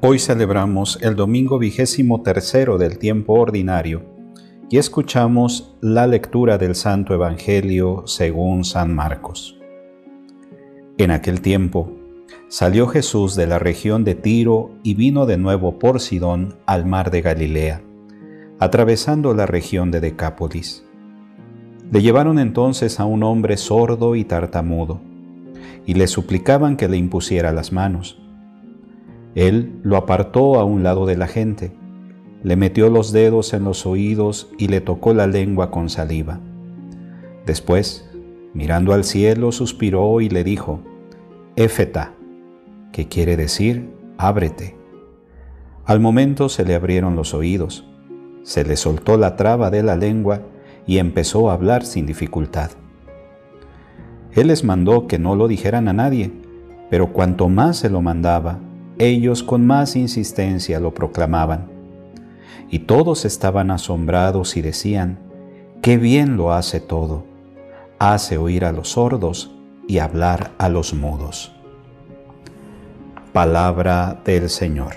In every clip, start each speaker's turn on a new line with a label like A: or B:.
A: Hoy celebramos el domingo vigésimo tercero del tiempo ordinario y escuchamos la lectura del Santo Evangelio según San Marcos. En aquel tiempo salió Jesús de la región de Tiro y vino de nuevo por Sidón al mar de Galilea, atravesando la región de Decápolis. Le llevaron entonces a un hombre sordo y tartamudo, y le suplicaban que le impusiera las manos. Él lo apartó a un lado de la gente, le metió los dedos en los oídos y le tocó la lengua con saliva. Después, mirando al cielo, suspiró y le dijo, Éfeta, que quiere decir, ábrete. Al momento se le abrieron los oídos, se le soltó la traba de la lengua y empezó a hablar sin dificultad. Él les mandó que no lo dijeran a nadie, pero cuanto más se lo mandaba, ellos con más insistencia lo proclamaban. Y todos estaban asombrados y decían, qué bien lo hace todo, hace oír a los sordos y hablar a los mudos. Palabra del Señor.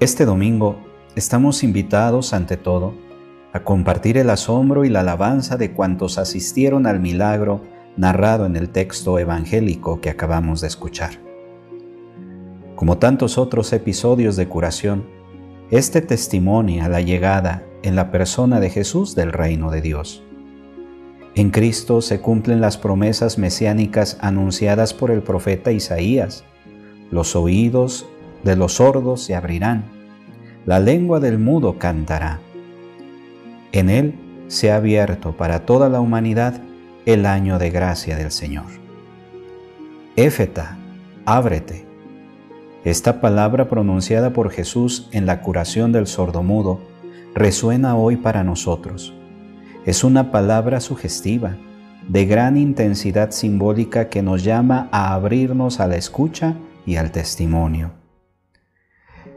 A: Este domingo estamos invitados ante todo a compartir el asombro y la alabanza de cuantos asistieron al milagro narrado en el texto evangélico que acabamos de escuchar. Como tantos otros episodios de curación, este testimonia la llegada en la persona de Jesús del reino de Dios. En Cristo se cumplen las promesas mesiánicas anunciadas por el profeta Isaías. Los oídos de los sordos se abrirán la lengua del mudo cantará. En él se ha abierto para toda la humanidad el año de gracia del Señor. Éfeta, ábrete. Esta palabra pronunciada por Jesús en la curación del sordomudo resuena hoy para nosotros. Es una palabra sugestiva, de gran intensidad simbólica que nos llama a abrirnos a la escucha y al testimonio.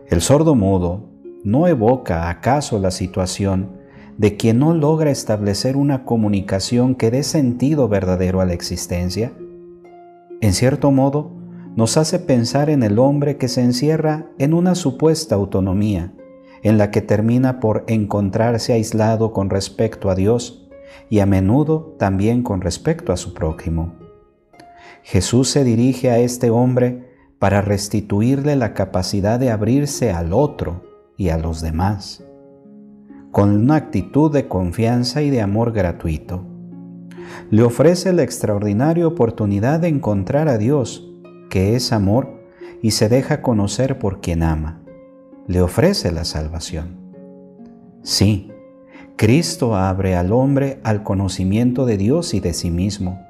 A: El sordo mudo ¿no evoca acaso la situación de quien no logra establecer una comunicación que dé sentido verdadero a la existencia? En cierto modo, nos hace pensar en el hombre que se encierra en una supuesta autonomía, en la que termina por encontrarse aislado con respecto a Dios y a menudo también con respecto a su prójimo. Jesús se dirige a este hombre para restituirle la capacidad de abrirse al otro, y a los demás, con una actitud de confianza y de amor gratuito. Le ofrece la extraordinaria oportunidad de encontrar a Dios, que es amor y se deja conocer por quien ama. Le ofrece la salvación. Sí, Cristo abre al hombre al conocimiento de Dios y de sí mismo.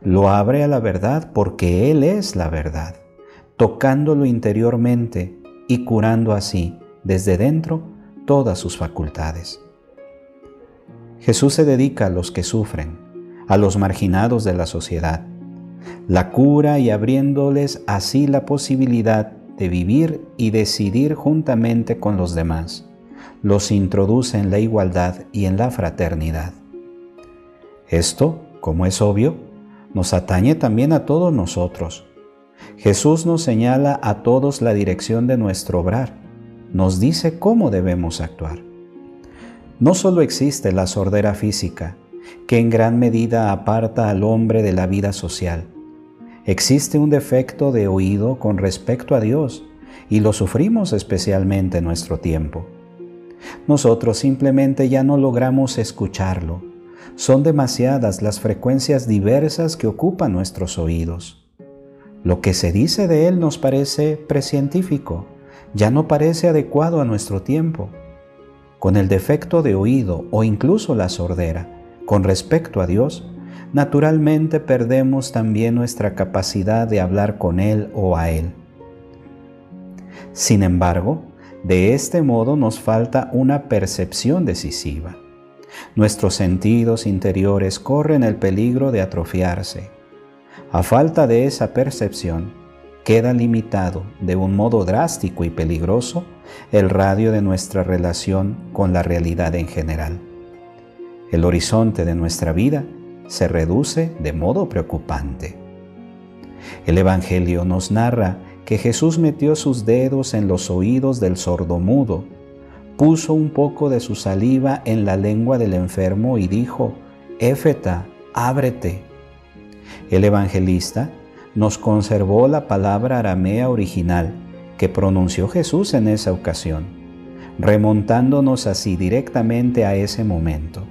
A: Lo abre a la verdad porque Él es la verdad, tocándolo interiormente y curando así desde dentro todas sus facultades. Jesús se dedica a los que sufren, a los marginados de la sociedad, la cura y abriéndoles así la posibilidad de vivir y decidir juntamente con los demás. Los introduce en la igualdad y en la fraternidad. Esto, como es obvio, nos atañe también a todos nosotros. Jesús nos señala a todos la dirección de nuestro obrar nos dice cómo debemos actuar. No solo existe la sordera física, que en gran medida aparta al hombre de la vida social. Existe un defecto de oído con respecto a Dios y lo sufrimos especialmente en nuestro tiempo. Nosotros simplemente ya no logramos escucharlo. Son demasiadas las frecuencias diversas que ocupan nuestros oídos. Lo que se dice de él nos parece precientífico ya no parece adecuado a nuestro tiempo. Con el defecto de oído o incluso la sordera con respecto a Dios, naturalmente perdemos también nuestra capacidad de hablar con Él o a Él. Sin embargo, de este modo nos falta una percepción decisiva. Nuestros sentidos interiores corren el peligro de atrofiarse. A falta de esa percepción, queda limitado de un modo drástico y peligroso el radio de nuestra relación con la realidad en general. El horizonte de nuestra vida se reduce de modo preocupante. El Evangelio nos narra que Jesús metió sus dedos en los oídos del sordomudo, puso un poco de su saliva en la lengua del enfermo y dijo, Éfeta, ábrete. El evangelista nos conservó la palabra aramea original que pronunció Jesús en esa ocasión, remontándonos así directamente a ese momento.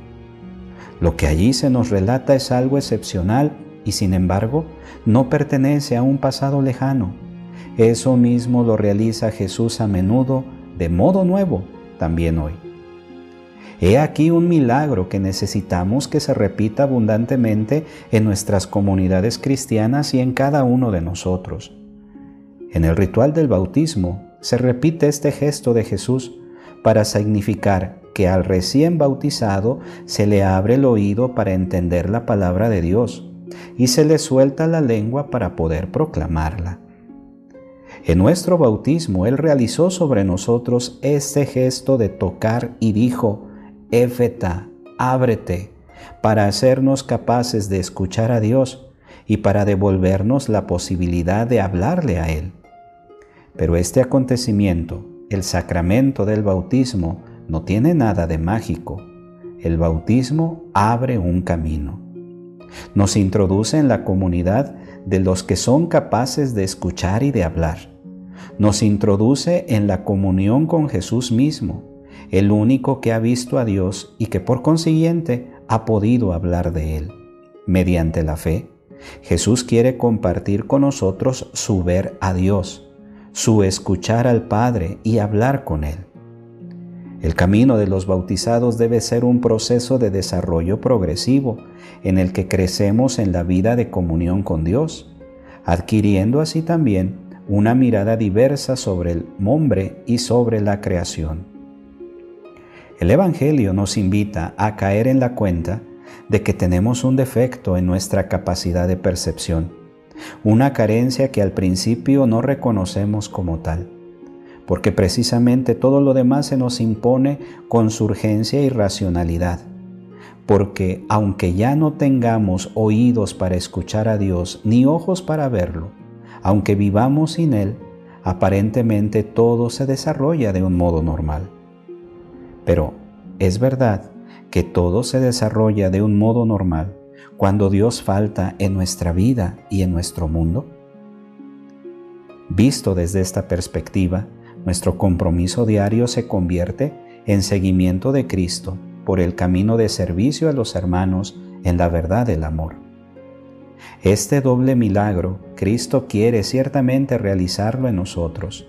A: Lo que allí se nos relata es algo excepcional y sin embargo no pertenece a un pasado lejano. Eso mismo lo realiza Jesús a menudo de modo nuevo también hoy. He aquí un milagro que necesitamos que se repita abundantemente en nuestras comunidades cristianas y en cada uno de nosotros. En el ritual del bautismo se repite este gesto de Jesús para significar que al recién bautizado se le abre el oído para entender la palabra de Dios y se le suelta la lengua para poder proclamarla. En nuestro bautismo Él realizó sobre nosotros este gesto de tocar y dijo, Éfeta, ábrete, para hacernos capaces de escuchar a Dios y para devolvernos la posibilidad de hablarle a Él. Pero este acontecimiento, el sacramento del bautismo, no tiene nada de mágico. El bautismo abre un camino. Nos introduce en la comunidad de los que son capaces de escuchar y de hablar nos introduce en la comunión con Jesús mismo, el único que ha visto a Dios y que por consiguiente ha podido hablar de Él. Mediante la fe, Jesús quiere compartir con nosotros su ver a Dios, su escuchar al Padre y hablar con Él. El camino de los bautizados debe ser un proceso de desarrollo progresivo en el que crecemos en la vida de comunión con Dios, adquiriendo así también una mirada diversa sobre el hombre y sobre la creación. El Evangelio nos invita a caer en la cuenta de que tenemos un defecto en nuestra capacidad de percepción, una carencia que al principio no reconocemos como tal, porque precisamente todo lo demás se nos impone con su urgencia y racionalidad, porque aunque ya no tengamos oídos para escuchar a Dios ni ojos para verlo, aunque vivamos sin Él, aparentemente todo se desarrolla de un modo normal. Pero es verdad que todo se desarrolla de un modo normal cuando Dios falta en nuestra vida y en nuestro mundo. Visto desde esta perspectiva, nuestro compromiso diario se convierte en seguimiento de Cristo por el camino de servicio a los hermanos en la verdad del amor. Este doble milagro Cristo quiere ciertamente realizarlo en nosotros.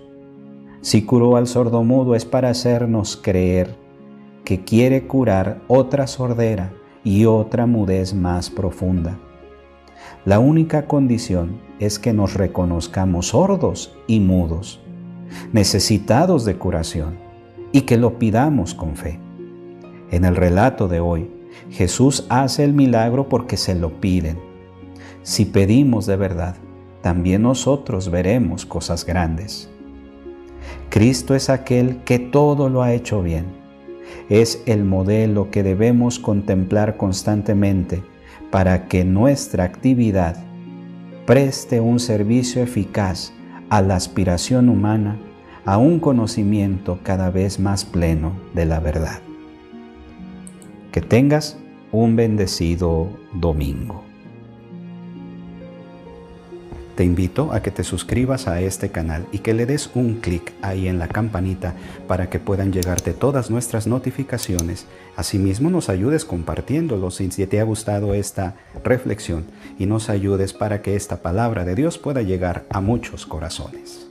A: Si curó al sordomudo es para hacernos creer que quiere curar otra sordera y otra mudez más profunda. La única condición es que nos reconozcamos sordos y mudos, necesitados de curación, y que lo pidamos con fe. En el relato de hoy, Jesús hace el milagro porque se lo piden si pedimos de verdad, también nosotros veremos cosas grandes. Cristo es aquel que todo lo ha hecho bien. Es el modelo que debemos contemplar constantemente para que nuestra actividad preste un servicio eficaz a la aspiración humana a un conocimiento cada vez más pleno de la verdad. Que tengas un bendecido domingo. Te invito a que te suscribas a este canal y que le des un clic ahí en la campanita para que puedan llegarte todas nuestras notificaciones. Asimismo nos ayudes compartiéndolo si te ha gustado esta reflexión y nos ayudes para que esta palabra de Dios pueda llegar a muchos corazones.